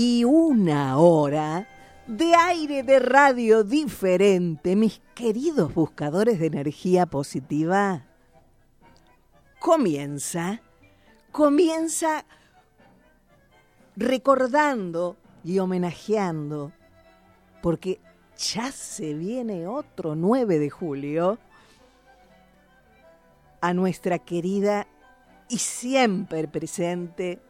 Y una hora de aire de radio diferente, mis queridos buscadores de energía positiva, comienza, comienza recordando y homenajeando, porque ya se viene otro 9 de julio, a nuestra querida y siempre presente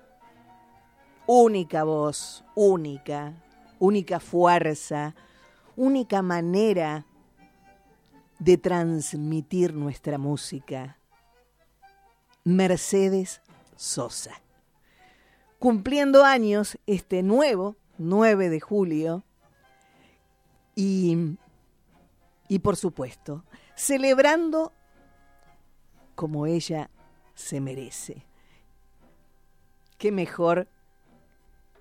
única voz, única, única fuerza, única manera de transmitir nuestra música. Mercedes Sosa. Cumpliendo años este nuevo 9 de julio y, y por supuesto, celebrando como ella se merece. Qué mejor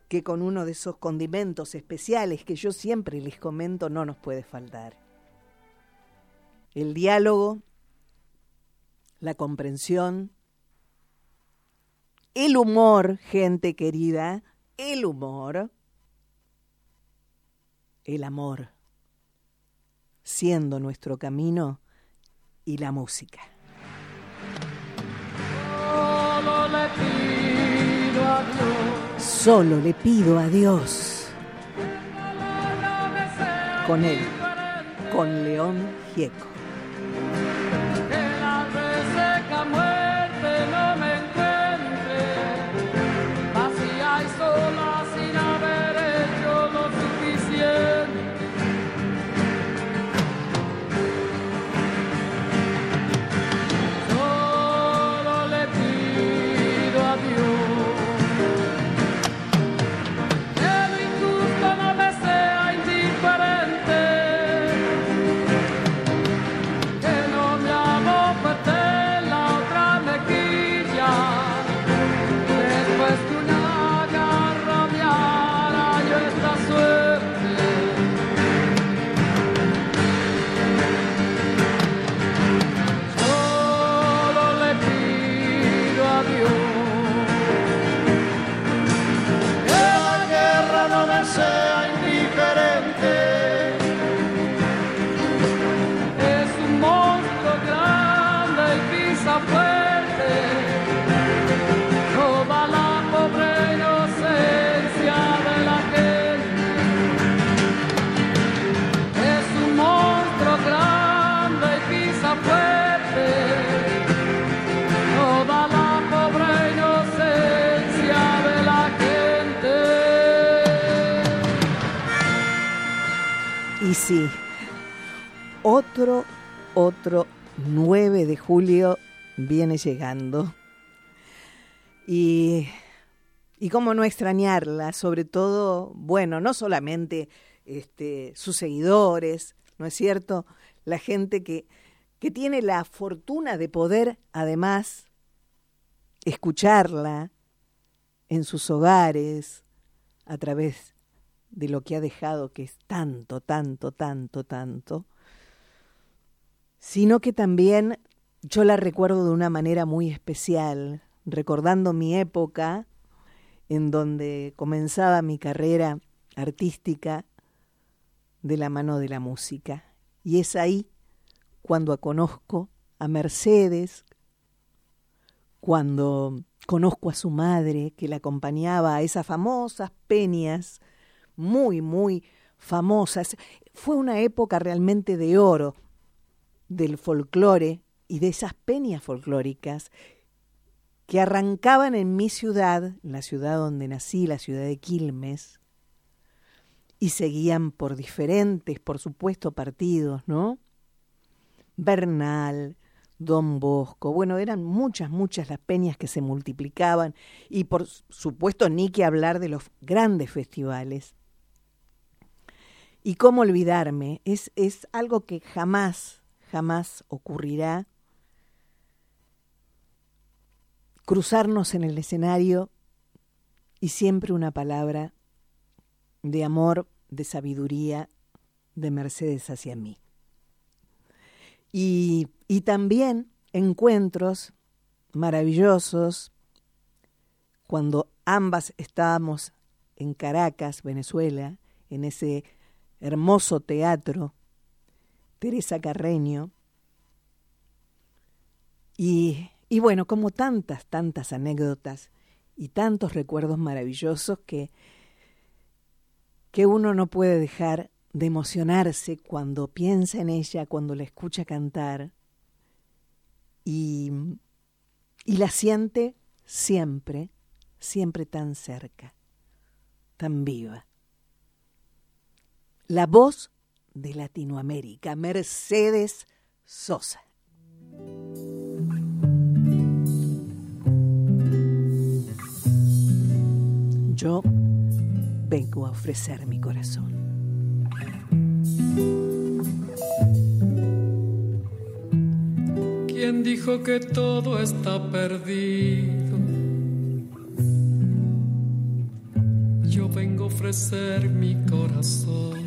que con uno de esos condimentos especiales que yo siempre les comento no nos puede faltar. El diálogo, la comprensión, el humor, gente querida, el humor, el amor, siendo nuestro camino y la música. Solo le pido a. Con él, con León Gieco. Sí, otro, otro 9 de julio viene llegando. Y, y cómo no extrañarla, sobre todo, bueno, no solamente este, sus seguidores, ¿no es cierto? La gente que, que tiene la fortuna de poder, además, escucharla en sus hogares, a través de lo que ha dejado, que es tanto, tanto, tanto, tanto, sino que también yo la recuerdo de una manera muy especial, recordando mi época en donde comenzaba mi carrera artística de la mano de la música. Y es ahí cuando conozco a Mercedes, cuando conozco a su madre que la acompañaba a esas famosas peñas muy, muy famosas. Fue una época realmente de oro del folclore y de esas peñas folclóricas que arrancaban en mi ciudad, la ciudad donde nací, la ciudad de Quilmes, y seguían por diferentes, por supuesto, partidos, ¿no? Bernal, Don Bosco. Bueno, eran muchas, muchas las peñas que se multiplicaban y por supuesto ni que hablar de los grandes festivales. Y cómo olvidarme, es, es algo que jamás, jamás ocurrirá cruzarnos en el escenario y siempre una palabra de amor, de sabiduría de Mercedes hacia mí. Y, y también encuentros maravillosos cuando ambas estábamos en Caracas, Venezuela, en ese hermoso teatro, Teresa Carreño, y, y bueno, como tantas, tantas anécdotas y tantos recuerdos maravillosos que, que uno no puede dejar de emocionarse cuando piensa en ella, cuando la escucha cantar y, y la siente siempre, siempre tan cerca, tan viva. La voz de Latinoamérica, Mercedes Sosa. Yo vengo a ofrecer mi corazón. ¿Quién dijo que todo está perdido? Yo vengo a ofrecer mi corazón.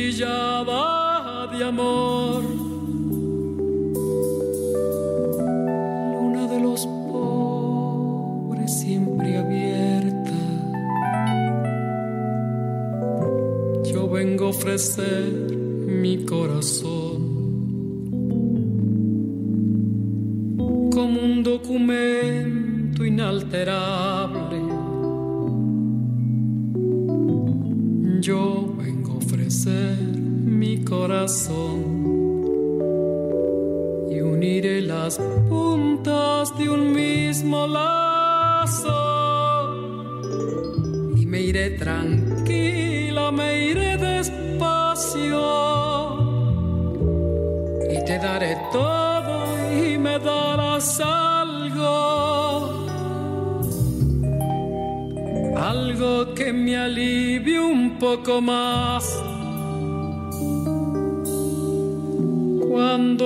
Una cuchillada de amor ofrecer mi corazón como un documento inalterable. Y uniré las puntas de un mismo lazo. Y me iré tranquila, me iré despacio. Y te daré todo y me darás algo, algo que me alivie un poco más.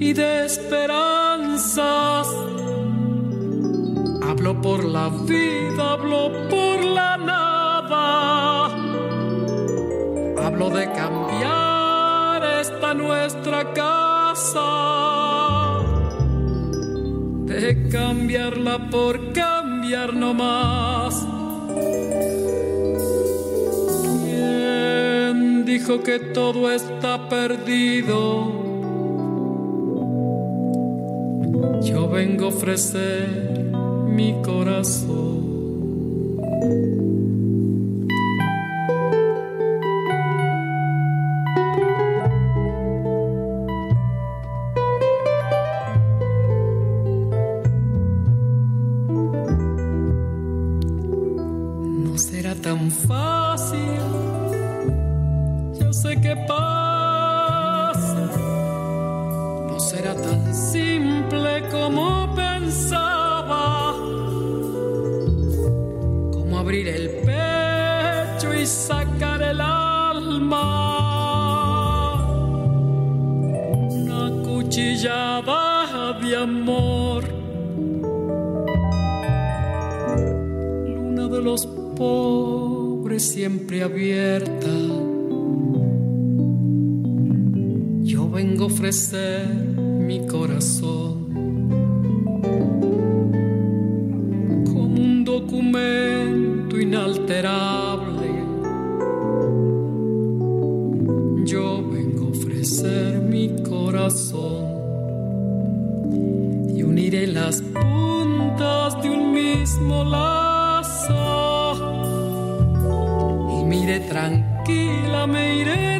y de esperanzas. Hablo por la vida, hablo por la nada. Hablo de cambiar esta nuestra casa de cambiarla por cambiar no más. ¿Quién dijo que todo está perdido? Yo vengo a ofrecer mi corazón. Mi corazón como un documento inalterable. Yo vengo a ofrecer mi corazón y uniré las puntas de un mismo lazo. Y mire tranquila, me iré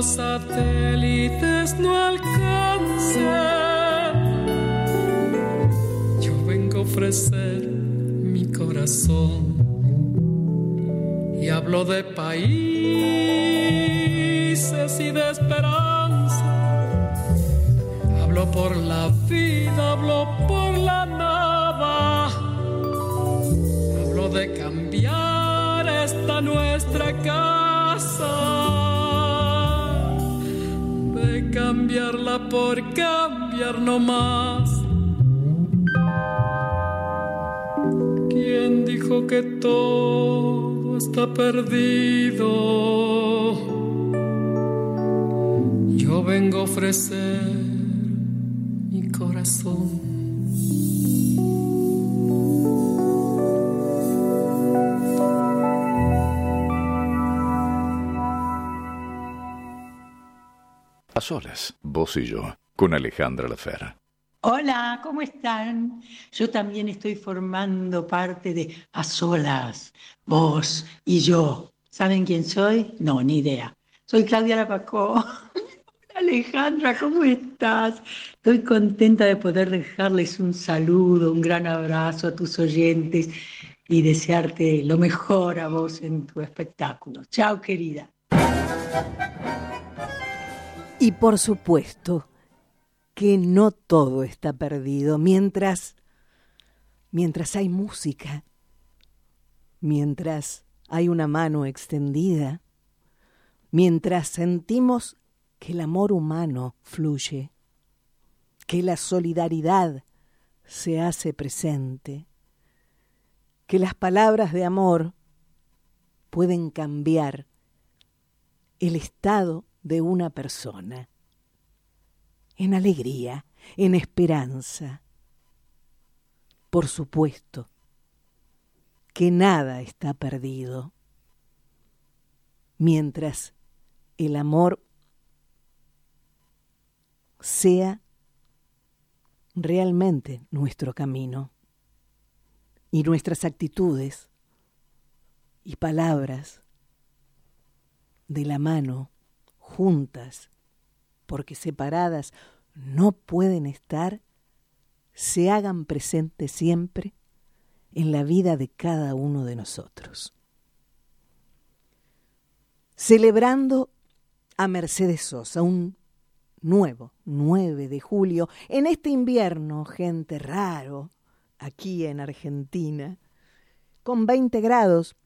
Los satélites no alcancen, yo vengo a ofrecer mi corazón. Y hablo de países y de esperanza. Hablo por la vida, hablo por la nada. Hablo de cambiar esta nuestra casa. Cambiarla por cambiar no más. ¿Quién dijo que todo está perdido? Yo vengo a ofrecer mi corazón. A solas, vos y yo, con Alejandra. Hola, ¿cómo están? Yo también estoy formando parte de A Solas, vos y yo. ¿Saben quién soy? No, ni idea. Soy Claudia Lapacó. Alejandra, ¿cómo estás? Estoy contenta de poder dejarles un saludo, un gran abrazo a tus oyentes y desearte lo mejor a vos en tu espectáculo. Chao, querida. Y por supuesto que no todo está perdido mientras mientras hay música, mientras hay una mano extendida, mientras sentimos que el amor humano fluye, que la solidaridad se hace presente, que las palabras de amor pueden cambiar el estado de una persona en alegría, en esperanza. Por supuesto que nada está perdido mientras el amor sea realmente nuestro camino y nuestras actitudes y palabras de la mano, juntas, porque separadas no pueden estar, se hagan presentes siempre en la vida de cada uno de nosotros. Celebrando a Mercedes Sosa, un nuevo 9 de julio, en este invierno, gente raro, aquí en Argentina, con 20 grados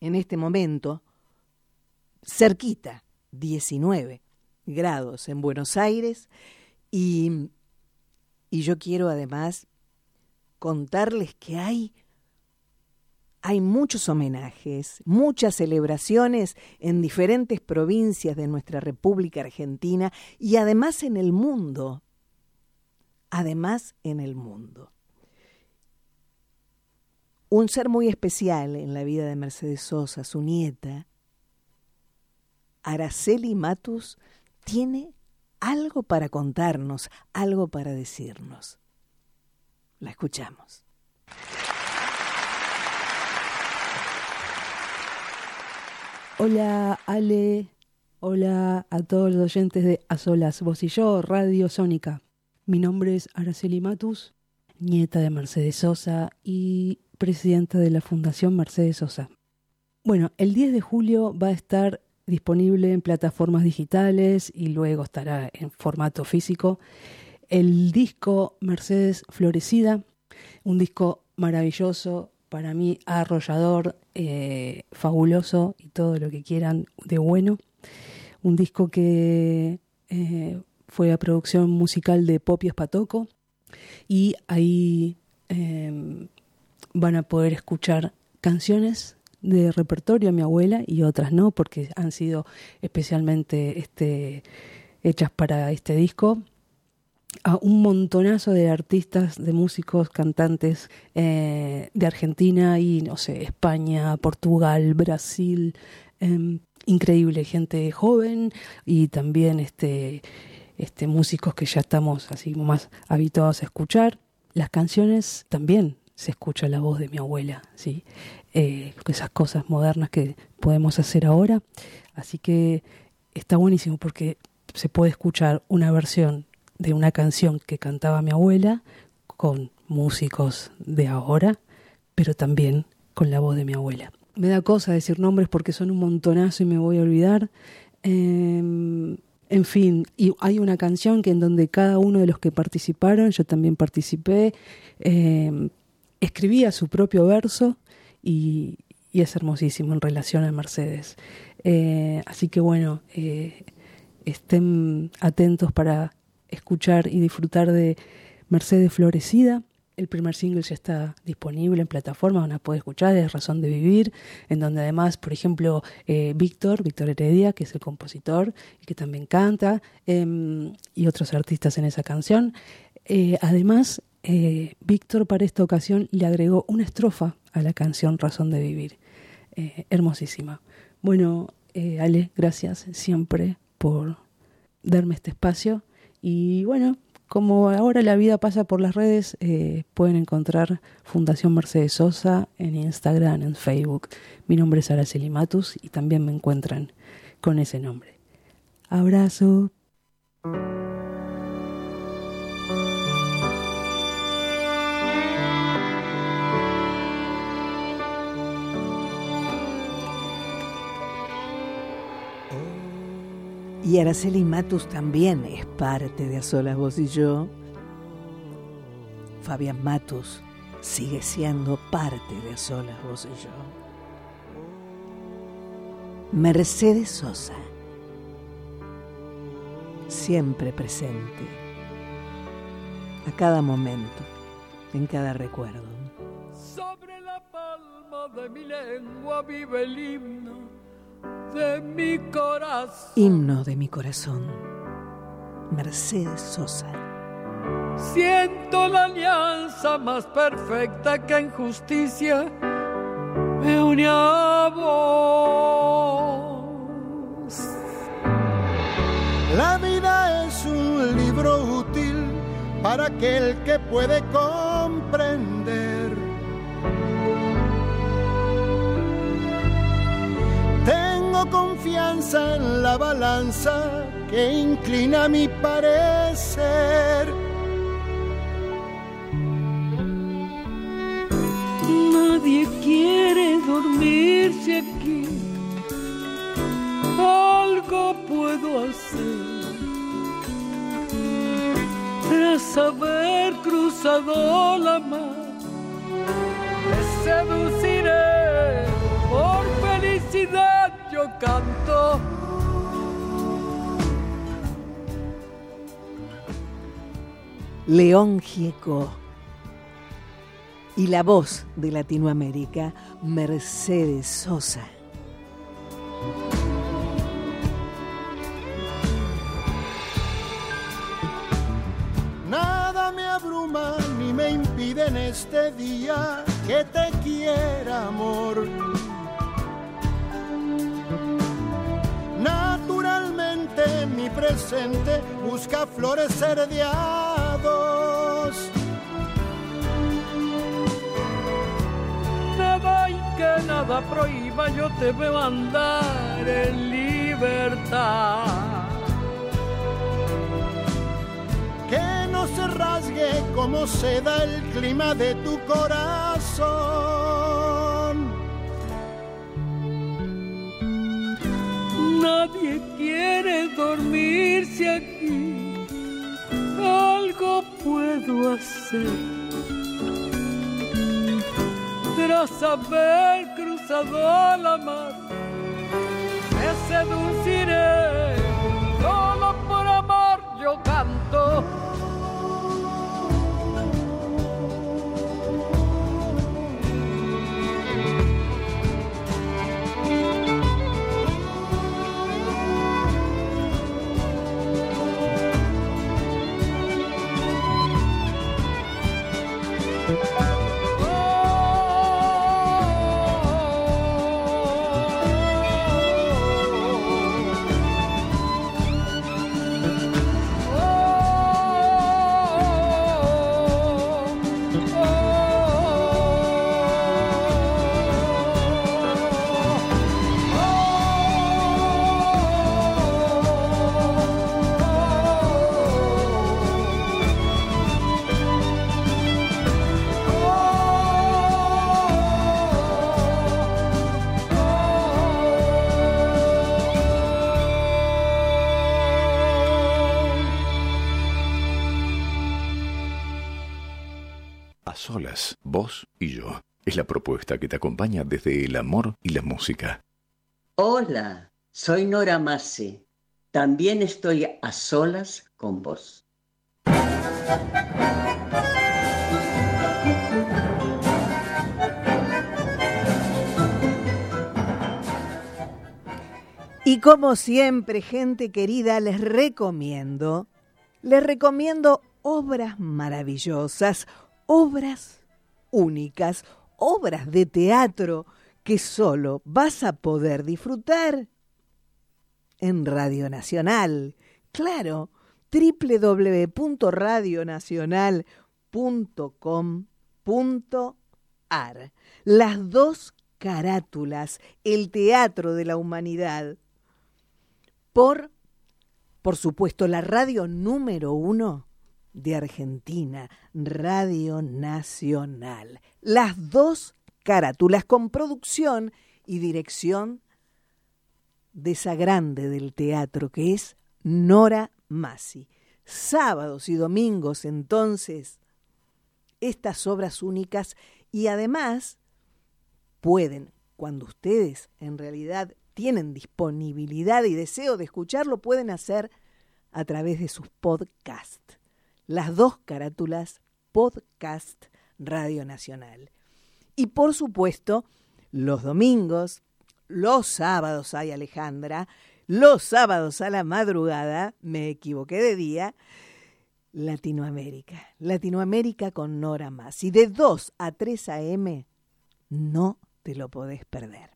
en este momento, cerquita, 19 grados en Buenos Aires, y, y yo quiero además contarles que hay hay muchos homenajes, muchas celebraciones en diferentes provincias de nuestra República Argentina y además en el mundo. Además en el mundo. Un ser muy especial en la vida de Mercedes Sosa, su nieta, Araceli Matus, tiene algo para contarnos, algo para decirnos. La escuchamos. Hola Ale, hola a todos los oyentes de A Solas, vos y yo, Radio Sónica. Mi nombre es Araceli Matus, nieta de Mercedes Sosa y presidenta de la Fundación Mercedes Sosa. Bueno, el 10 de julio va a estar disponible en plataformas digitales y luego estará en formato físico el disco Mercedes Florecida, un disco maravilloso, para mí arrollador, eh, fabuloso y todo lo que quieran de bueno. Un disco que eh, fue a producción musical de Popi Espatoco y ahí em, van a poder escuchar canciones de repertorio a mi abuela y otras no, porque han sido especialmente este, hechas para este disco a un montonazo de artistas, de músicos, cantantes eh, de Argentina y, no sé, España, Portugal, Brasil. Em, increíble, gente joven y también este, este, músicos que ya estamos así más habituados a escuchar. Las canciones también se escucha la voz de mi abuela, ¿sí? Eh, esas cosas modernas que podemos hacer ahora. Así que está buenísimo porque se puede escuchar una versión de una canción que cantaba mi abuela con músicos de ahora, pero también con la voz de mi abuela. Me da cosa decir nombres porque son un montonazo y me voy a olvidar. Em, en fin, y hay una canción que en donde cada uno de los que participaron, yo también participé, eh, escribía su propio verso y, es hermosísimo en relación a Mercedes. Eh, así que bueno, eh, estén atentos para escuchar y disfrutar de Mercedes Florecida. El primer single ya está disponible en plataformas donde puede escuchar, es Razón de Vivir, en donde además, por ejemplo, eh, Víctor, Víctor Heredia, que es el compositor y que también canta, em, y otros artistas en esa canción. Eh, además, eh, Víctor para esta ocasión le agregó una estrofa a la canción Razón de Vivir. hermosísima. Bueno, Ale, gracias siempre por darme este espacio y bueno, como ahora la vida pasa por las redes, eh, pueden encontrar Fundación Mercedes Sosa en Instagram, en Facebook. Mi nombre es Araceli Matus y también me encuentran con ese nombre. Abrazo. Y Araceli Matus también es parte de A Solas Vos y Yo. Fabián Matus sigue siendo parte de A Solas Vos y Yo. Mercedes Sosa, siempre presente, a cada momento, en cada recuerdo. Sobre la palma de mi lengua vive el himno de mi corazón. Himno de mi corazón. Mercedes Sosa. Siento la alianza más perfecta que en justicia me une a vos. La vida es un libro útil para aquel que puede comprender confianza en la balanza que inclina mi parecer. Nadie quiere dormirse aquí. Algo puedo hacer tras haber cruzado la mar. Te seduciré canto. León Gieco y la voz de Latinoamérica, Mercedes Sosa. Nada me abruma ni me impide en este día que te quiera, amor Naturalmente mi presente busca florecer de a dos. Nada hay que nada prohíba, yo te veo andar en libertad. Que no se rasgue como se da el clima de tu corazón. Nadie quiere dormirse aquí, algo puedo hacer. Tras haber cruzado la mar, me seduciré, solo por amor yo canto. Solas, vos y yo. Es la propuesta que te acompaña desde el amor y la música. Hola, soy Nora Masi. También estoy a solas con vos. Y como siempre, gente querida, les recomiendo, les recomiendo obras maravillosas, obras únicas, obras de teatro que solo vas a poder disfrutar en Radio Nacional. Claro, www.radionacional.com.ar. Las dos carátulas, el teatro de la humanidad. Por, por supuesto, la radio número uno de Argentina, Radio Nacional. Las dos carátulas con producción y dirección de esa grande del teatro que es Nora Masi. Sábados y domingos entonces estas obras únicas y además pueden, cuando ustedes en realidad tienen disponibilidad y deseo de escucharlo, pueden hacer a través de sus podcasts las dos carátulas podcast Radio Nacional. Y por supuesto, los domingos, los sábados hay Alejandra, los sábados a la madrugada, me equivoqué de día, Latinoamérica. Latinoamérica con Nora Más. Y de 2 a 3 a.m. no te lo podés perder.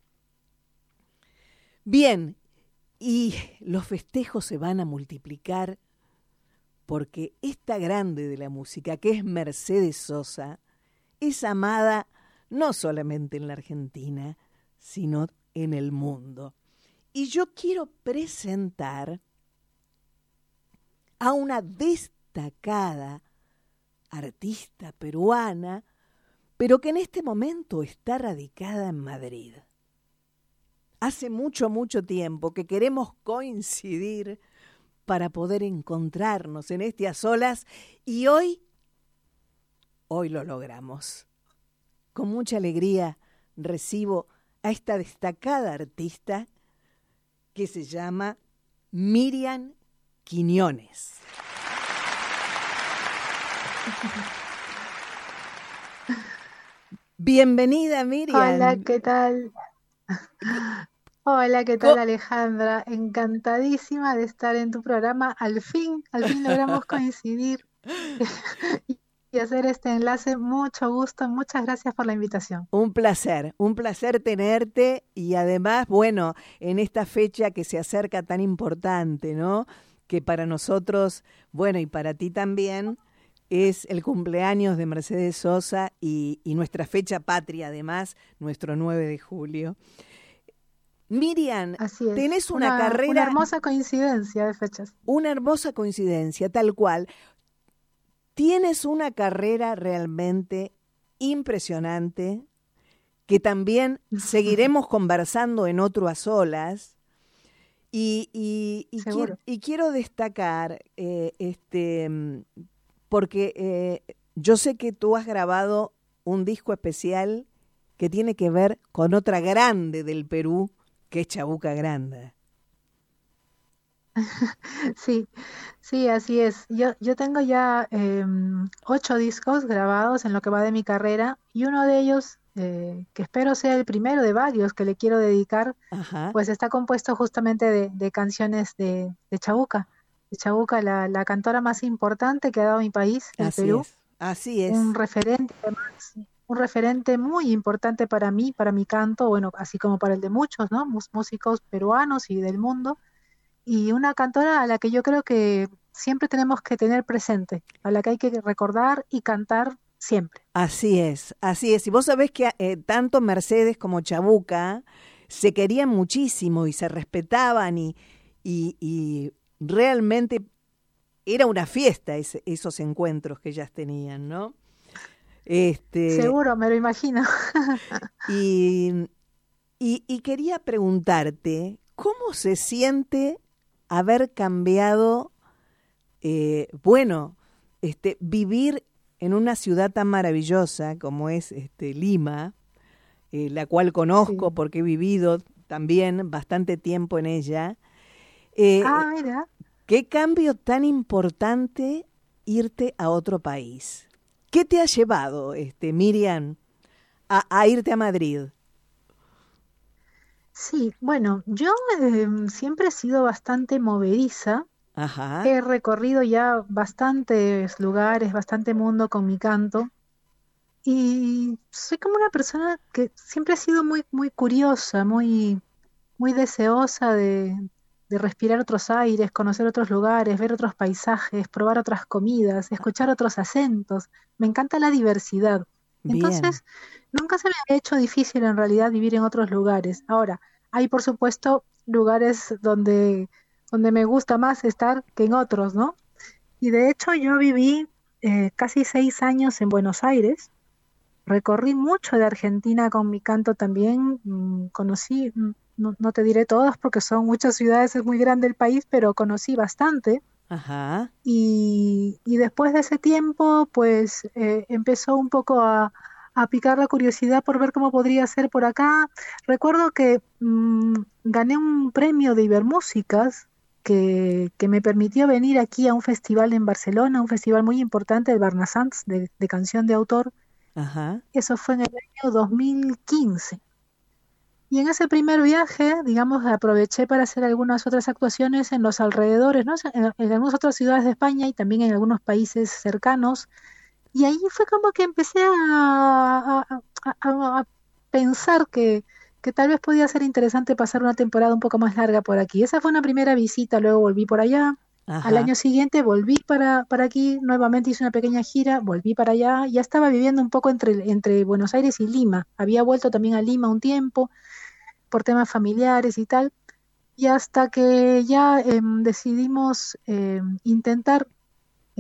Bien, y los festejos se van a multiplicar porque esta grande de la música, que es Mercedes Sosa, es amada no solamente en la Argentina, sino en el mundo. Y yo quiero presentar a una destacada artista peruana, pero que en este momento está radicada en Madrid. Hace mucho, mucho tiempo que queremos coincidir para poder encontrarnos en este a solas y hoy, hoy lo logramos. Con mucha alegría recibo a esta destacada artista que se llama Miriam Quiñones. Bienvenida, Miriam. Hola, ¿qué tal? Hola, ¿qué tal Alejandra? Encantadísima de estar en tu programa. Al fin, al fin logramos coincidir y hacer este enlace. Mucho gusto, muchas gracias por la invitación. Un placer, un placer tenerte y además, bueno, en esta fecha que se acerca tan importante, ¿no? Que para nosotros, bueno, y para ti también, es el cumpleaños de Mercedes Sosa y, nuestra fecha patria, además, nuestro 9 de julio. Miriam, tenés una, carrera... Una hermosa coincidencia de fechas. Una hermosa coincidencia, tal cual. Tienes una carrera realmente impresionante que también seguiremos conversando en otro a solas. Y, y, quiero, destacar, eh, este, porque eh, yo sé que tú has grabado un disco especial que tiene que ver con otra grande del Perú, que es Chabuca Grande. Sí, sí, así es. Yo, yo tengo ya em, ocho discos grabados en lo que va de mi carrera y uno de ellos, eh, que espero sea el primero de varios que le quiero dedicar, pues está compuesto justamente de, canciones de, de Chabuca. Chabuca, la, la, cantora más importante que ha dado mi país, el Perú. Así es. Un referente, un referente muy importante para mí, para mi canto, bueno, así como para el de muchos, ¿no? músicos peruanos y del mundo. Y una cantora a la que yo creo que siempre tenemos que tener presente, a la que hay que recordar y cantar siempre. Así es, así es. Y vos sabés que eh, tanto Mercedes como Chabuca se querían muchísimo y se respetaban y, y realmente era una fiesta esos encuentros que ellas tenían, ¿no? Este, Seguro, me lo imagino. y, y, quería preguntarte, ¿cómo se siente haber cambiado, eh, bueno, este, vivir en una ciudad tan maravillosa como es este, Lima, eh, la cual conozco porque he vivido también bastante tiempo en ella, eh, ah, mira. ¿Qué cambio tan importante irte a otro país? ¿Qué te ha llevado, este, Miriam, a, irte a Madrid? Sí, bueno, yo em, siempre he sido bastante movediza. Ajá. He recorrido ya bastantes lugares, bastante mundo con mi canto. Y soy como una persona que siempre ha sido muy, muy curiosa, muy, muy deseosa de, de respirar otros aires, conocer otros lugares, ver otros paisajes, probar otras comidas, escuchar otros acentos. Me encanta la diversidad. Entonces, nunca se me ha hecho difícil en realidad vivir en otros lugares. Ahora, hay por supuesto lugares donde, donde me gusta más estar que en otros, ¿no? Y de hecho yo viví eh, casi seis años en Buenos Aires, recorrí mucho de Argentina con mi canto también, mm, conocí mm, no, te diré todas porque son muchas ciudades, es muy grande el país, pero conocí bastante. Ajá. Y, después de ese tiempo, pues eh, empezó un poco a, picar la curiosidad por ver cómo podría ser por acá. Recuerdo que mm, gané un premio de Ibermúsicas que, que, me permitió venir aquí a un festival en Barcelona, un festival muy importante, el Barnasants, de, de canción de autor. Ajá. Eso fue en el año 2015. Y en ese primer viaje, digamos, aproveché para hacer algunas otras actuaciones en los alrededores, ¿no? en, algunas otras ciudades de España y también en algunos países cercanos. Y ahí fue como que empecé a, pensar que, que, tal vez podía ser interesante pasar una temporada un poco más larga por aquí. Esa fue una primera visita, luego volví por allá. Al año siguiente volví para, para aquí, nuevamente hice una pequeña gira, volví para allá, ya estaba viviendo un poco entre, entre Buenos Aires y Lima. Había vuelto también a Lima un tiempo, por temas familiares y tal. Y hasta que ya em, decidimos em, intentar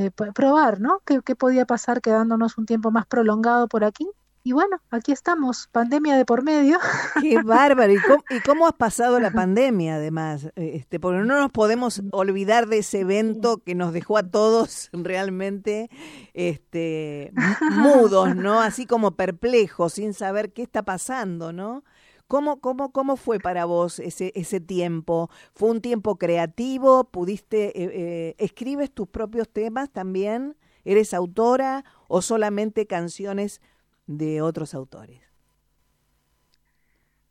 eh, probar, ¿no? ¿Qué, podía pasar quedándonos un tiempo más prolongado por aquí? Y bueno, aquí estamos, pandemia de por medio. Qué bárbaro. ¿Y cómo, ¿Y cómo, has pasado la pandemia además? Este, porque no nos podemos olvidar de ese evento que nos dejó a todos realmente este, mudos, ¿no? Así como perplejos, sin saber qué está pasando, ¿no? ¿Cómo, cómo, cómo fue para vos ese, ese tiempo? ¿Fue un tiempo creativo? ¿Pudiste, eh, eh, escribes tus propios temas también? ¿Eres autora o solamente canciones de otros autores?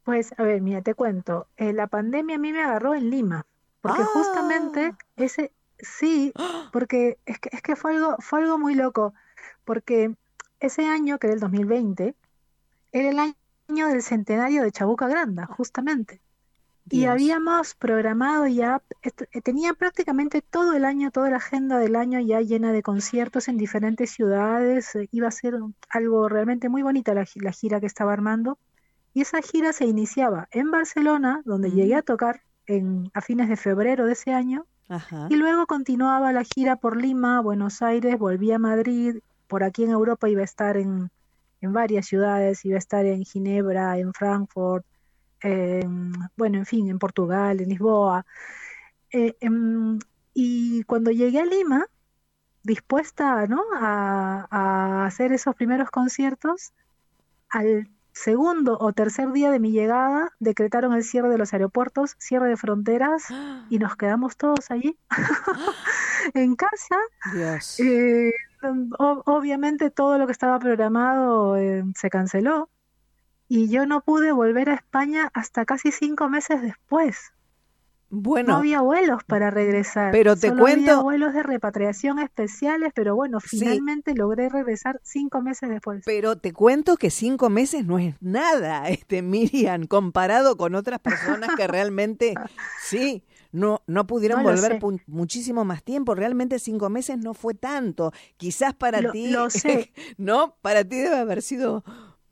Pues, a ver, mira, te cuento. Eh, la pandemia a mí me agarró en Lima, porque justamente ¡Ah! ese, sí, porque es que, es que fue, algo, fue algo muy loco, porque ese año, que era el 2020, era el año del centenario de Chabuca Granda, justamente. Y habíamos programado ya, eh, tenía prácticamente todo el año, toda la agenda del año ya llena de conciertos en diferentes ciudades. Eh, iba a ser algo realmente muy bonita la, gira que estaba armando. Y esa gira se iniciaba en Barcelona, donde llegué a tocar en, a fines de febrero de ese año. Y luego continuaba la gira por Lima, Buenos Aires, volví a Madrid. Por aquí en Europa iba a estar en, en varias ciudades, iba a estar en Ginebra, en Frankfurt, bueno, en fin, en Portugal, en Lisboa. Eh, em, y cuando llegué a Lima, dispuesta ¿no? a, a, hacer esos primeros conciertos, al segundo o tercer día de mi llegada decretaron el cierre de los aeropuertos, cierre de fronteras y nos quedamos todos allí en casa. Eh, obviamente todo lo que estaba programado eh, se canceló y yo no pude volver a España hasta casi cinco meses después. Bueno, no había vuelos para regresar. Pero te Solo cuento. Había vuelos de repatriación especiales, pero bueno, finalmente logré regresar cinco meses después. Pero te cuento que cinco meses no es nada, este Miriam, comparado con otras personas que realmente sí. No, no pudieron volver muchísimo más tiempo. Realmente cinco meses no fue tanto. Quizás para ti, lo sé. no, para ti debe haber sido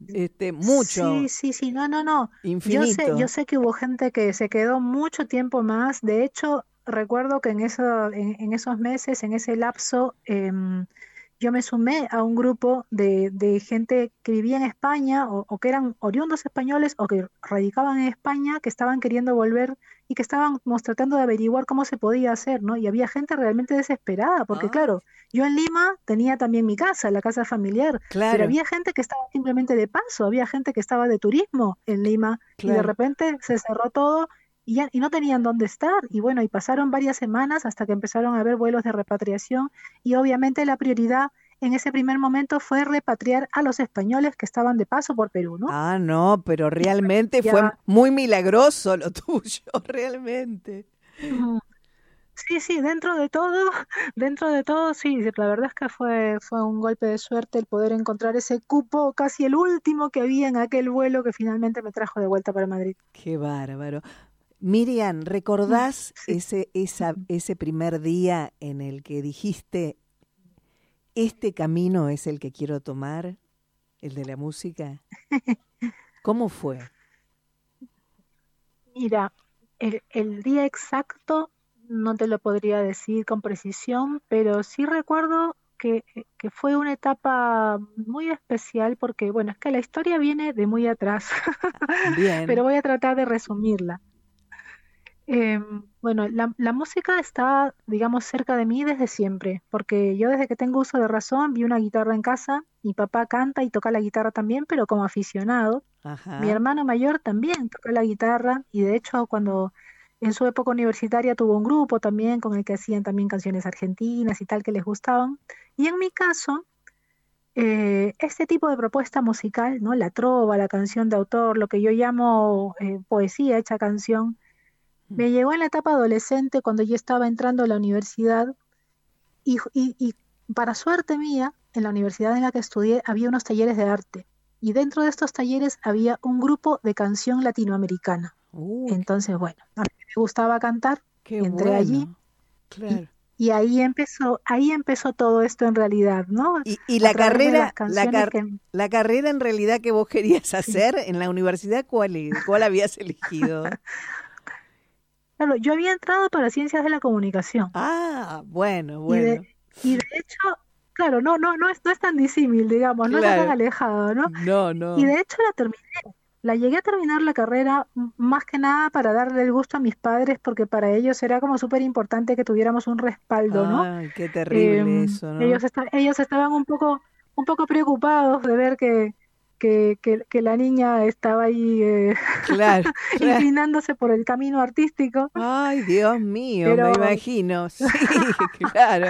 este, mucho. Sí, sí, sí, no, no, no. Yo sé, yo sé que hubo gente que se quedó mucho tiempo más. De hecho, recuerdo que en, eso, en, esos meses, en ese lapso, em, yo me sumé a un grupo de, de gente que vivía en España o, o, que eran oriundos españoles o que radicaban en España, que estaban queriendo volver y que estábamos tratando de averiguar cómo se podía hacer, ¿no? Y había gente realmente desesperada, porque ah. claro, yo en Lima tenía también mi casa, la casa familiar, pero había gente que estaba simplemente de paso, había gente que estaba de turismo en Lima y de repente se cerró todo y, ya, y no tenían dónde estar. Y bueno, y pasaron varias semanas hasta que empezaron a haber vuelos de repatriación y obviamente la prioridad en ese primer momento fue repatriar a los españoles que estaban de paso por Perú, ¿no? Ah, no, pero realmente fue muy milagroso lo tuyo, realmente. Sí, sí, dentro de todo, dentro de todo, sí, la verdad es que fue, fue un golpe de suerte el poder encontrar ese cupo, casi el último que había en aquel vuelo que finalmente me trajo de vuelta para Madrid. Qué bárbaro. Miriam, ¿recordás ese, esa, ese primer día en el que dijiste ¿este camino es el que quiero tomar? ¿El de la música? ¿Cómo fue? Mira, el, el, día exacto no te lo podría decir con precisión, pero sí recuerdo que, que, fue una etapa muy especial porque, bueno, es que la historia viene de muy atrás, Bien. pero voy a tratar de resumirla. Eh, bueno, la, la, música está, digamos, cerca de mí desde siempre, porque yo desde que tengo uso de razón vi una guitarra en casa, mi papá canta y toca la guitarra también, pero como aficionado. Mi hermano mayor también toca la guitarra y de hecho cuando en su época universitaria tuvo un grupo también con el que hacían también canciones argentinas y tal que les gustaban. Y en mi caso, eh, este tipo de propuesta musical, ¿no? La trova, la canción de autor, lo que yo llamo eh, poesía hecha canción, me llegó en la etapa adolescente cuando yo estaba entrando a la universidad y, y, para suerte mía, en la universidad en la que estudié había unos talleres de arte y dentro de estos talleres había un grupo de canción latinoamericana. Entonces, bueno, a mí me gustaba cantar, entré allí y, ahí empezó, ahí empezó todo esto en realidad, ¿no? Y, la carrera, la, la, carrera en realidad que vos querías hacer en la universidad, ¿cuál, cuál habías elegido? Claro, yo había entrado para ciencias de la comunicación. Ah, bueno, bueno. Y de, hecho, claro, no, no, no es, no es tan disímil, digamos, no es tan alejado, ¿no? No, no. Y de hecho la terminé. La llegué a terminar la carrera más que nada para darle el gusto a mis padres, porque para ellos era como súper importante que tuviéramos un respaldo, ¿no? Ay, qué terrible em, eso, ¿no? Ellos, ellos estaban un poco, un poco preocupados de ver que, que, que, la niña estaba ahí eh, claro, inclinándose por el camino artístico. Ay, Dios mío, me imagino. Sí, claro.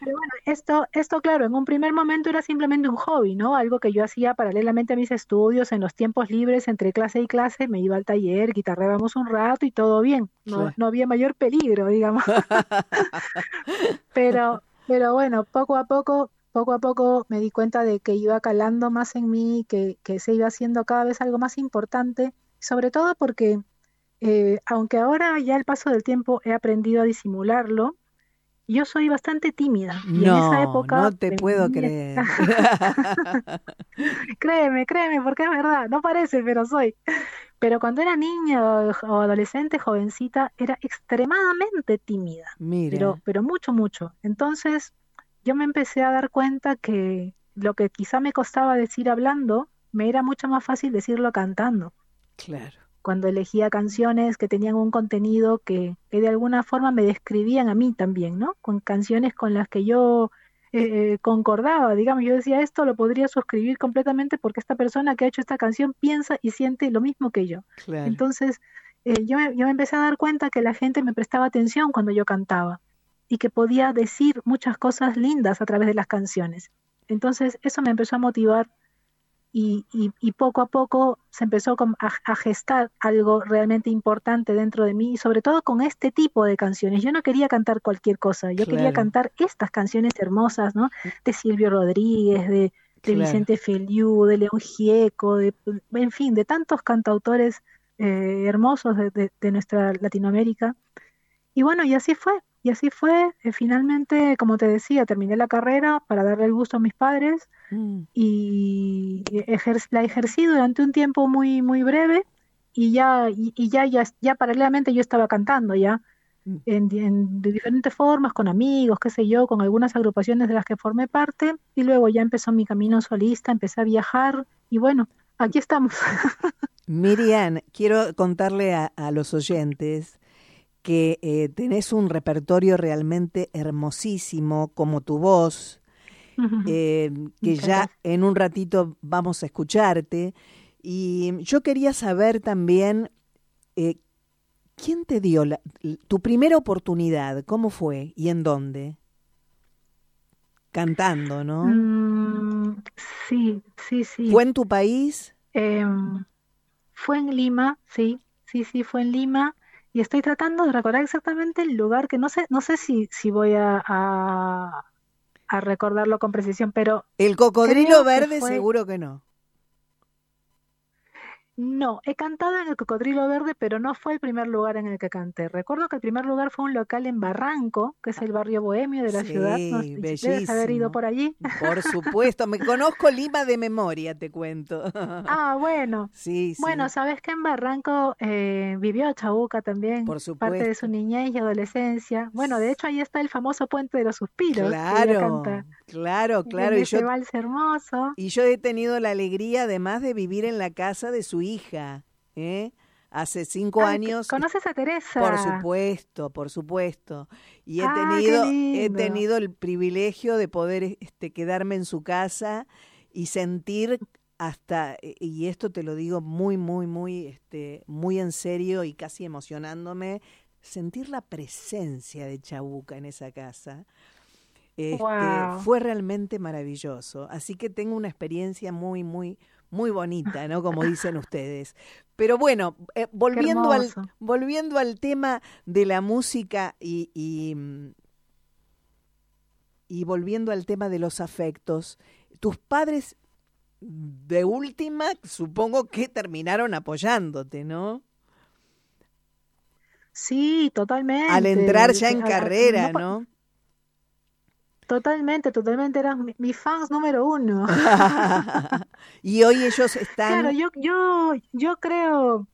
Pero bueno, esto, esto, claro, en un primer momento era simplemente un hobby, ¿no? Algo que yo hacía paralelamente a mis estudios, en los tiempos libres, entre clase y clase, me iba al taller, guitarrábamos un rato y todo bien. No, no había mayor peligro, digamos. pero, pero bueno, poco a poco poco a poco me di cuenta de que iba calando más en mí, que, que se iba haciendo cada vez algo más importante, sobre todo porque eh, aunque ahora ya al paso del tiempo he aprendido a disimularlo, yo soy bastante tímida. Y en esa época no te puedo creer. créeme, créeme, porque es verdad, no parece, pero soy. Pero cuando era niña o adolescente, jovencita, era extremadamente tímida. Mira. Pero, pero mucho, mucho. Entonces, yo me empecé a dar cuenta que lo que quizá me costaba decir hablando, me era mucho más fácil decirlo cantando. Claro cuando elegía canciones que tenían un contenido que, de alguna forma me describían a mí también, ¿no? Con canciones con las que yo eh, eh, concordaba, digamos, yo decía esto lo podría suscribir completamente porque esta persona que ha hecho esta canción piensa y siente lo mismo que yo. Entonces, eh, yo, yo me empecé a dar cuenta que la gente me prestaba atención cuando yo cantaba y que podía decir muchas cosas lindas a través de las canciones. Entonces, eso me empezó a motivar y, poco a poco se empezó a, gestar algo realmente importante dentro de mí y sobre todo con este tipo de canciones. Yo no quería cantar cualquier cosa, yo quería cantar estas canciones hermosas, ¿no? De Silvio Rodríguez, de, Vicente Feliu, de León Gieco, de, en fin, de tantos cantautores eh, hermosos de, nuestra Latinoamérica. Y bueno, y así fue, y así fue. Eh, finalmente, como te decía, terminé la carrera para darle el gusto a mis padres Mm. y la ejercí durante un tiempo muy muy breve y ya y, ya, ya ya paralelamente yo estaba cantando ya mm. en, de diferentes formas con amigos qué sé yo con algunas agrupaciones de las que formé parte y luego ya empezó mi camino solista empecé a viajar y bueno aquí estamos Miriam quiero contarle a, los oyentes que eh, tenés un repertorio realmente hermosísimo como tu voz eh, que ya en un ratito vamos a escucharte. Y yo quería saber también, eh, ¿quién te dio tu primera oportunidad? ¿Cómo fue y en dónde? Cantando, ¿no? Mm, sí, sí, sí. ¿Fue en tu país? Em, fue en Lima, sí, sí, sí, fue en Lima. Y estoy tratando de recordar exactamente el lugar que no sé, no sé si, si voy a a recordarlo con precisión, pero... El cocodrilo verde seguro que no. No, he cantado en el Cocodrilo Verde, pero no fue el primer lugar en el que canté. Recuerdo que el primer lugar fue un local en Barranco, que es el barrio bohemio de la ciudad. ¿No? Debes haber ido por allí. Por supuesto, me conozco Lima de memoria, te cuento. Ah, bueno. Sí, sí. Bueno, sabes que en Barranco eh, vivió Chabuca también. Por supuesto. Parte de su niñez y adolescencia. Bueno, de hecho ahí está el famoso puente de los suspiros. Claro, claro, claro. Y yo, hermoso. Y yo he tenido la alegría, además de vivir en la casa de su hija, ¿eh? Hace cinco años. ¿Conoces a Teresa? Por supuesto, por supuesto. Y he ah, tenido, he tenido el privilegio de poder este, quedarme en su casa y sentir hasta, e, y esto te lo digo muy, muy, muy, este, muy en serio y casi emocionándome, sentir la presencia de Chabuca en esa casa. Este, Fue realmente maravilloso. Así que tengo una experiencia muy, muy, muy bonita, ¿no? Como dicen ustedes. Pero bueno, eh, volviendo, al, volviendo al tema de la música y, y, volviendo al tema de los afectos, tus padres de última supongo que terminaron apoyándote, ¿no? Sí, totalmente. Al entrar ya en carrera, ¿no? Totalmente, totalmente eran mis fans número uno. y hoy ellos están. Claro, yo, yo, yo creo,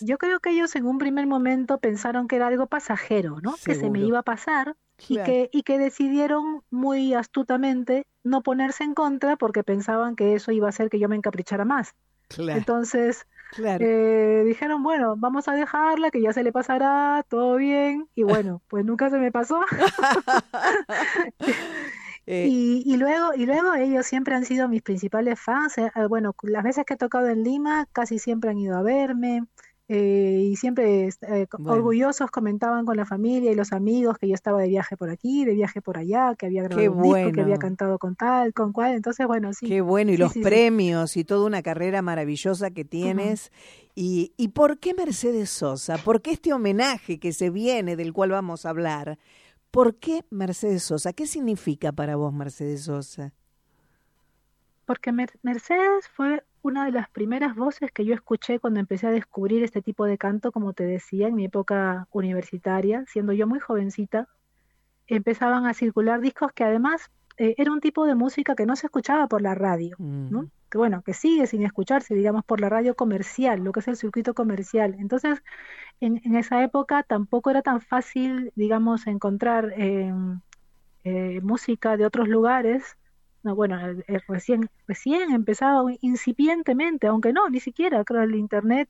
yo creo que ellos en un primer momento pensaron que era algo pasajero, ¿no? Que se me iba a pasar y que y que decidieron muy astutamente no ponerse en contra porque pensaban que eso iba a hacer que yo me encaprichara más. Entonces, eh, dijeron, bueno, vamos a dejarla, que ya se le pasará, todo bien. Y bueno, pues nunca se me pasó. Eh, y, y, luego, y luego ellos siempre han sido mis principales fans. Eh, bueno, las veces que he tocado en Lima, casi siempre han ido a verme. Eh, y siempre eh, orgullosos comentaban con la familia y los amigos que yo estaba de viaje por aquí, de viaje por allá, que había grabado un disco, que había cantado con tal, con cual, entonces bueno, sí. Qué bueno, y los premios y toda una carrera maravillosa que tienes. y, ¿Y por qué Mercedes Sosa? ¿Por qué este homenaje que se viene, del cual vamos a hablar? ¿Por qué Mercedes Sosa? ¿Qué significa para vos Mercedes Sosa? Porque Mercedes fue una de las primeras voces que yo escuché cuando empecé a descubrir este tipo de canto, como te decía, en mi época universitaria, siendo yo muy jovencita, empezaban a circular discos que además eh, era un tipo de música que no se escuchaba por la radio, ¿no? Que bueno, que sigue sin escucharse, digamos, por la radio comercial, lo que es el circuito comercial. Entonces, en, en esa época tampoco era tan fácil, digamos, encontrar em, eh, música de otros lugares no, bueno, recién, recién empezaba incipientemente, aunque no, ni siquiera, creo, el internet.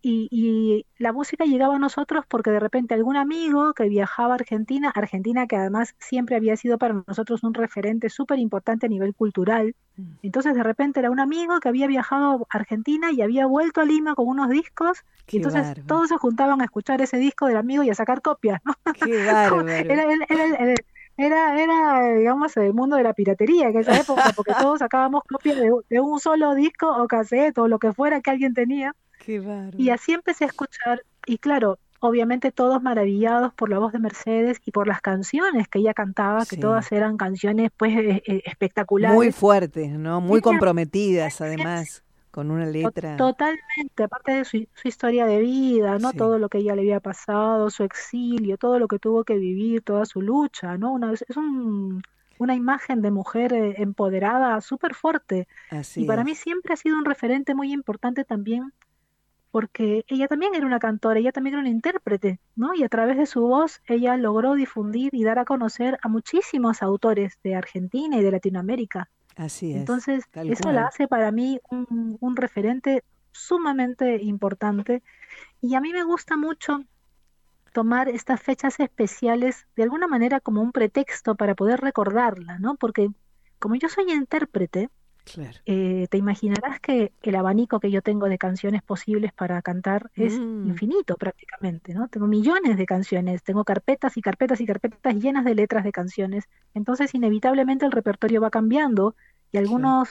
Y, y, la música llegaba a nosotros porque de repente algún amigo que viajaba a Argentina, Argentina que además siempre había sido para nosotros un referente súper importante a nivel cultural, mm. entonces de repente era un amigo que había viajado a Argentina y había vuelto a Lima con unos discos, y entonces todos se juntaban a escuchar ese disco del amigo y a sacar copias, ¿no? Qué bárbaro. era, era, era, digamos, el mundo de la piratería en esa época, porque todos sacábamos copias de, un solo disco o cassette o lo que fuera que alguien tenía. Qué y así empecé a escuchar, y claro, obviamente todos maravillados por la voz de Mercedes y por las canciones que ella cantaba, que todas eran canciones pues eh, eh, espectaculares. Muy fuertes, ¿no? Muy comprometidas además con una letra. Totalmente, aparte de su, historia de vida, ¿no? Todo lo que ella le había pasado, su exilio, todo lo que tuvo que vivir, toda su lucha, ¿no? Una, es un, una imagen de mujer eh, empoderada súper fuerte. y para mí siempre ha sido un referente muy importante también porque ella también era una cantora, ella también era una intérprete, ¿no? Y a través de su voz ella logró difundir y dar a conocer a muchísimos autores de Argentina y de Latinoamérica. Así es. Entonces, eso la hace para mí un, referente sumamente importante. Y a mí me gusta mucho tomar estas fechas especiales de alguna manera como un pretexto para poder recordarla, ¿no? Porque como yo soy intérprete, eh, te imaginarás que el abanico que yo tengo de canciones posibles para cantar es mm. infinito prácticamente, ¿no? Tengo millones de canciones, tengo carpetas y carpetas y carpetas llenas de letras de canciones, entonces inevitablemente el repertorio va cambiando y algunos,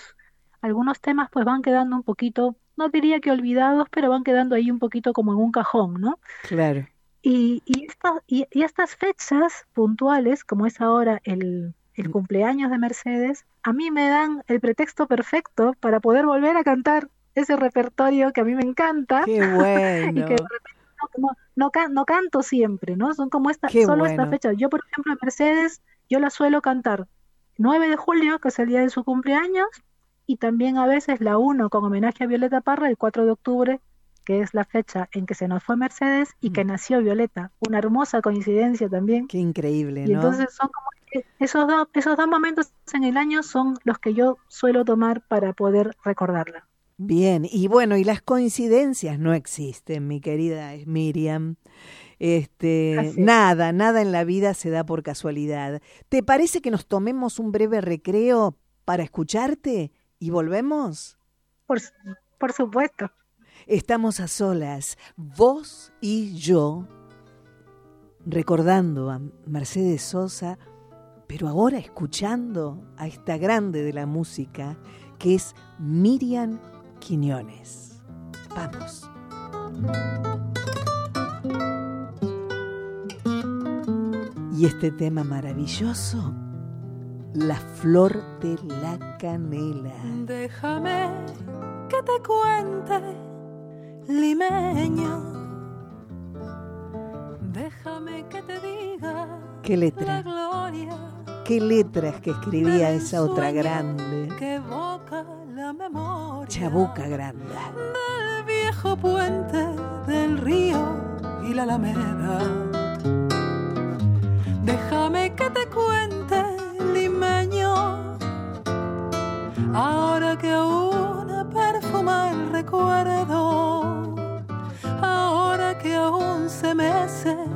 algunos temas pues van quedando un poquito, no diría que olvidados, pero van quedando ahí un poquito como en un cajón, ¿no? Claro. Y, y, y, y estas fechas puntuales, como es ahora el, el cumpleaños de Mercedes, a mí me dan el pretexto perfecto para poder volver a cantar ese repertorio que a mí me encanta. Qué bueno. y que no, no, no, canto siempre, ¿no? Son como esta, solo esta fecha. Yo, por ejemplo, Mercedes, yo la suelo cantar 9 de julio, que es el día de su cumpleaños, y también a veces la 1 con homenaje a Violeta Parra, el 4 de octubre, que es la fecha en que se nos fue Mercedes y que mm. nació Violeta. Una hermosa coincidencia también. Qué increíble, ¿no? Y entonces son como esos, dos, esos dos momentos en el año son los que yo suelo tomar para poder recordarla. Bien, y bueno, y las coincidencias no existen, mi querida Miriam. Este, nada, nada en la vida se da por casualidad. ¿Te parece que nos tomemos un breve recreo para escucharte y volvemos? Por, por supuesto. Estamos a solas, vos y yo, recordando a Mercedes Sosa pero ahora escuchando a esta grande de la música que es Miriam Quiñones. Vamos. Y este tema maravilloso, la flor de la canela. Déjame que te cuente, limeño. Déjame que te diga. ¿Qué letra? Qué letras que escribía esa otra grande. Chabuca Grande. Del viejo puente del río y la alameda. Déjame que te cuente, limeño, ahora que aún perfuma el recuerdo, ahora que aún se mece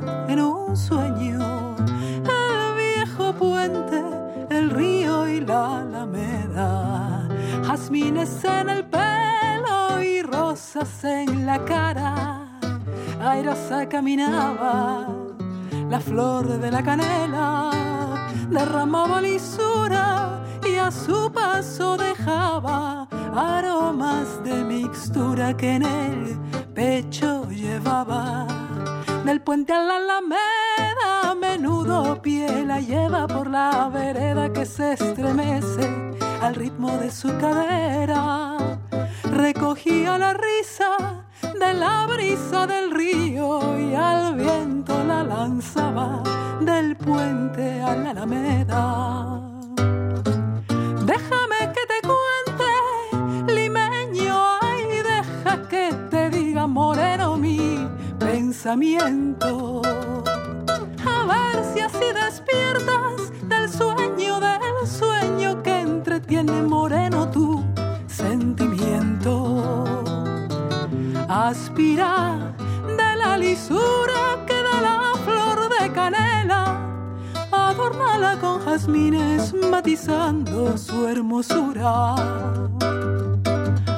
En el pelo y rosas en la cara. Airosa caminaba la flor de la canela, derramaba lisura y a su paso dejaba aromas de mixtura que en el pecho llevaba. Del puente a la alameda, a menudo pie la lleva por la vereda que se estremece al ritmo de su cadera. recogía la risa de la brisa del río y al viento la lanzaba del puente a la alameda. Déjame que te cuente, limeño, ay, deja que te diga moreno mi pensamiento. A ver si así despiertas del sueño, del Aspira de la lisura que da la flor de canela, adornala con jazmines matizando su hermosura.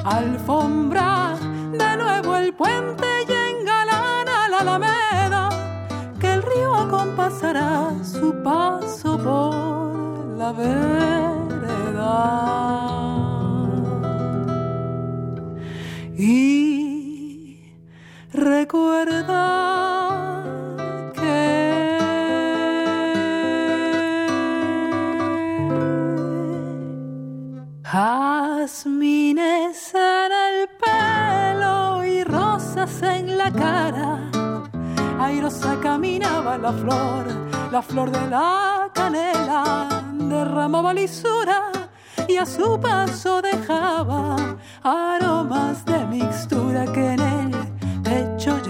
Alfombra de nuevo el puente y engalana la alameda, que el río acompasará su paso por la vereda. Y recuerda que jazmines en el pelo y rosas en la cara. Airosa caminaba la flor, la flor de la canela, derramaba lisura y a su paso dejaba aromas de mixtura que en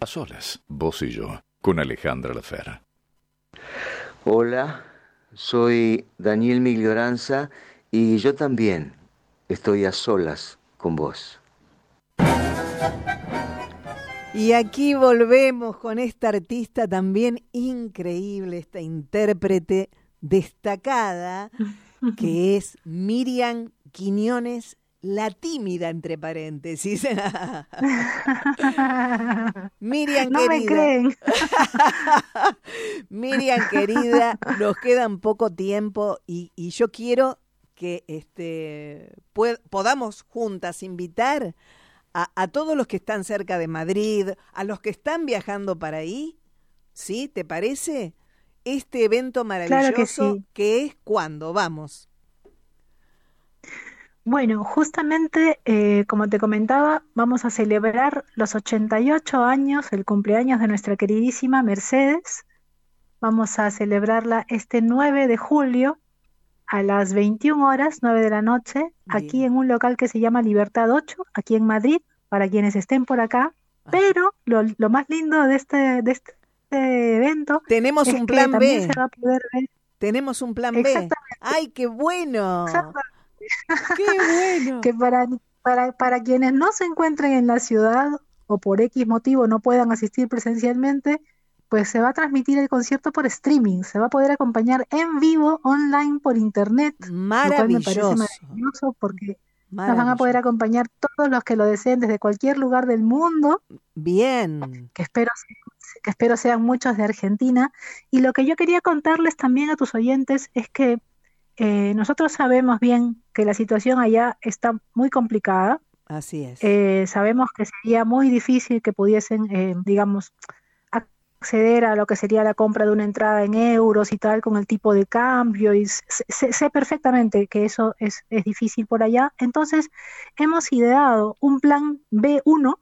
A solas, vos y yo, con Alejandra Lafera. Hola, soy Daniel Miglioranza y yo también estoy a solas con vos. Y aquí volvemos con esta artista también increíble, esta intérprete destacada, que es Miriam Quiñones, la tímida, entre paréntesis. Miriam no querida. me creen. Miriam querida, nos queda poco tiempo y, y yo quiero que este, podamos juntas invitar a, a todos los que están cerca de Madrid, a los que están viajando para ahí, ¿sí? ¿Te parece? Este evento maravilloso que sí. que es cuando vamos. Bueno, justamente, eh, como te comentaba, vamos a celebrar los 88 años, el cumpleaños de nuestra queridísima Mercedes. Vamos a celebrarla este 9 de julio a las 21 horas, 9 de la noche, aquí en un local que se llama Libertad 8, aquí en Madrid, para quienes estén por acá. Pero lo, lo más lindo de este, de este evento Tenemos es un que plan también B. se va a poder ver Tenemos un plan B. ¡Ay, qué bueno! ¡Qué bueno! que para, para, para quienes no se encuentren en la ciudad o por X motivo no puedan asistir presencialmente, pues se va a transmitir el concierto por streaming, se va a poder acompañar en vivo, online, por internet, lo cual me parece Maravilloso. maravilloso porque nos van a poder acompañar todos los que lo deseen desde cualquier lugar del mundo, Bien. que espero, que espero sean muchos de Argentina. Y lo que yo quería contarles también a tus oyentes es que eh, nosotros sabemos bien que la situación allá está muy complicada. Así es. Eh, sabemos que sería muy difícil que pudiesen, eh, digamos, acceder a lo que sería la compra de una entrada en euros y tal con el tipo de cambio y sé, perfectamente que eso es, es difícil por allá. Entonces hemos ideado un plan B1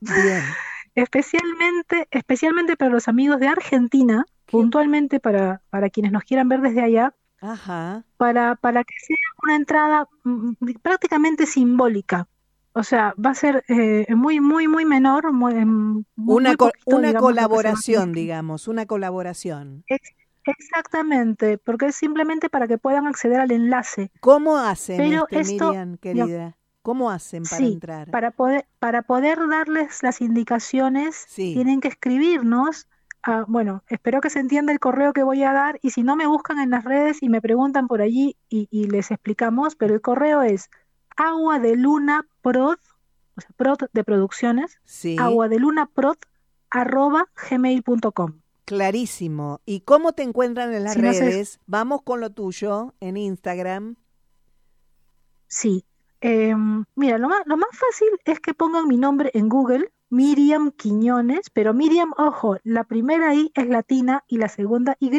Bien. especialmente, especialmente para los amigos de Argentina, puntualmente para, para quienes nos quieran ver desde allá, Ajá. para, para que sea una entrada mm, prácticamente simbólica. O sea, va a ser eh, muy, muy, muy menor, muy, muy- Una, muy co- poquito, una digamos, colaboración, digamos, una colaboración. Ex- Exactamente, porque es simplemente para que puedan acceder al enlace. ¿Cómo hacen, Pero este, esto, Miriam, querida? ¿Cómo hacen para sí, entrar? para poder, para poder darles las indicaciones, Sí. tienen que escribirnos. A- bueno, espero que se entienda el correo que voy a dar y si no me buscan en las redes y me preguntan por allí y, y les explicamos, pero el correo es agua de luna prod, o sea, prod de producciones, Sí. agua de luna prod arroba gmail.com. Clarísimo. ¿Y cómo te encuentran en las Si no se- redes? Vamos con lo tuyo en Instagram. Sí. Em, mira, lo más, lo más fácil es que pongan mi nombre en Google, Miriam Quiñones, pero Miriam, ojo, la primera I es latina y la segunda Y,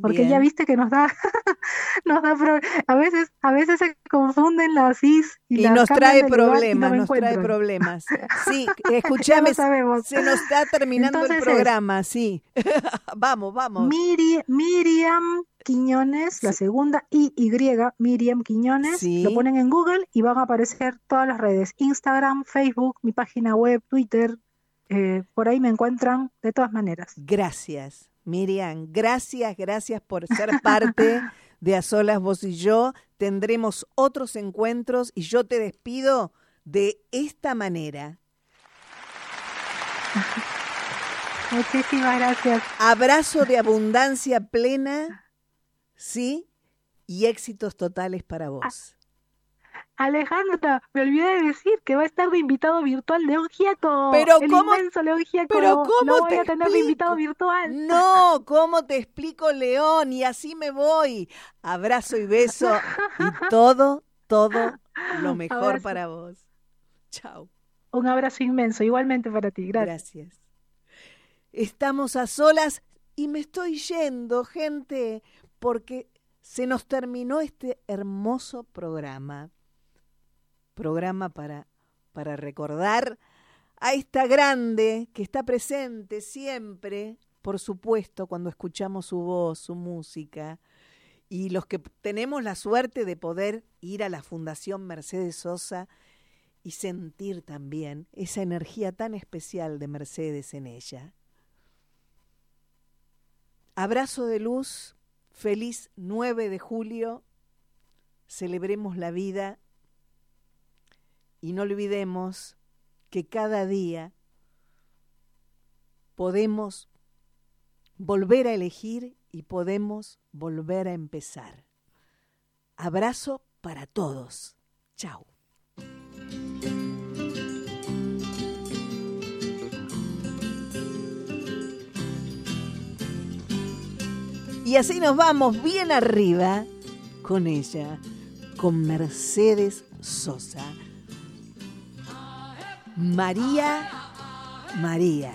porque ya viste que nos da, nos da a veces, a veces se confunden las Is y, Y las nos trae no problemas, nos trae problemas. Sí, escúchame, se nos está terminando el es- programa, sí. vamos, vamos. Miri- Miriam Quiñones, la segunda I, Y, Miriam Quiñones, Sí. lo ponen en Google y van a aparecer todas las redes, Instagram, Facebook, mi página web, Twitter, eh, por ahí me encuentran de todas maneras. Gracias, Miriam. Gracias, gracias por ser parte de A Solas Vos y yo. Tendremos otros encuentros y yo te despido de esta manera. Muchísimas gracias. Abrazo de abundancia plena, ¿sí? Y éxitos totales para vos. Alejandra, me olvidé de decir que va a estar de invitado virtual León Gieco. Pero el cómo- León pero cómo voy te a tener de invitado virtual. No, ¿cómo te explico, León? Y así me voy. Abrazo y beso y todo, todo lo mejor Abrazo. para vos. Chao. Un abrazo inmenso, igualmente para ti. Gracias. Gracias. Estamos a solas y me estoy yendo, gente, porque se nos terminó este hermoso programa. Programa para, para recordar a esta grande que está presente siempre, por supuesto, cuando escuchamos su voz, su música. Y los que tenemos la suerte de poder ir a la Fundación Mercedes Sosa y sentir también esa energía tan especial de Mercedes en ella. Abrazo de luz, feliz 9 de julio, celebremos la vida y no olvidemos que cada día podemos volver a elegir y podemos volver a empezar. Abrazo para todos. Chao. Y así nos vamos bien arriba con ella, con Mercedes Sosa. María, María.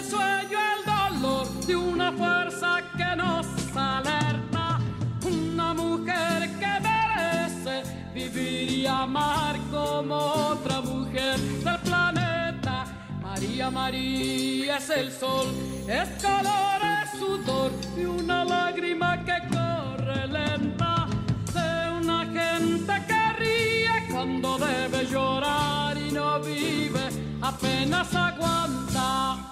El sueño, el dolor de una fuerza que nos alerta. Una mujer que merece vivir y amar como otra mujer del planeta. María, María es el sol, es color, es sudor de una lágrima que corre lenta. De una gente que ríe cuando debe llorar y no vive, apenas aguanta.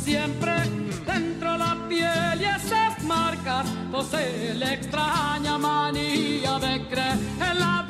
Siempre dentro la piel y esas marcas posee la extraña manía de creer en la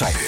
Buenos